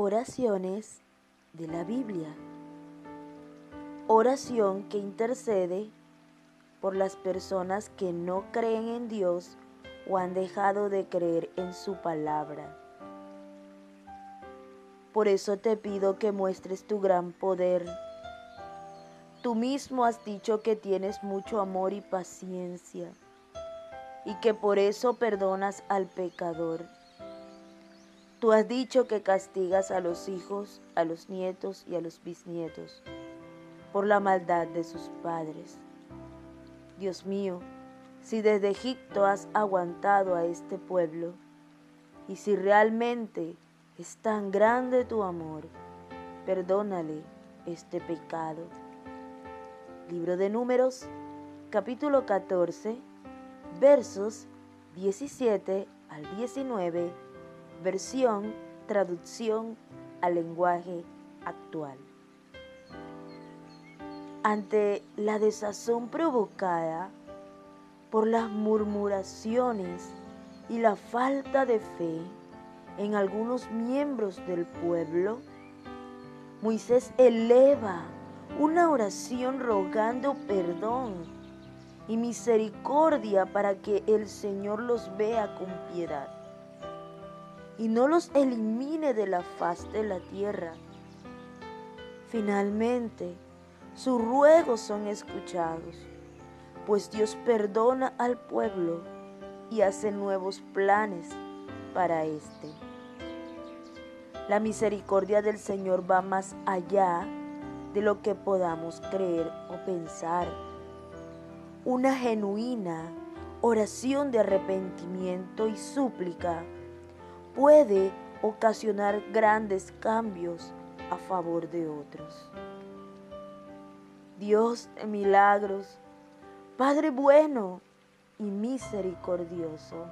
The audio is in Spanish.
Oraciones de la Biblia. Oración que intercede por las personas que no creen en Dios o han dejado de creer en su palabra. Por eso te pido que muestres tu gran poder. Tú mismo has dicho que tienes mucho amor y paciencia y que por eso perdonas al pecador. Tú has dicho que castigas a los hijos, a los nietos y a los bisnietos por la maldad de sus padres. Dios mío, si desde Egipto has aguantado a este pueblo, y si realmente es tan grande tu amor, perdónale este pecado. Libro de Números, capítulo 14, versos 17 al 19 versión, traducción al lenguaje actual. Ante la desazón provocada por las murmuraciones y la falta de fe en algunos miembros del pueblo, Moisés eleva una oración rogando perdón y misericordia para que el Señor los vea con piedad y no los elimine de la faz de la tierra. Finalmente, sus ruegos son escuchados, pues Dios perdona al pueblo y hace nuevos planes para éste. La misericordia del Señor va más allá de lo que podamos creer o pensar. Una genuina oración de arrepentimiento y súplica puede ocasionar grandes cambios a favor de otros. Dios de milagros, Padre bueno y misericordioso,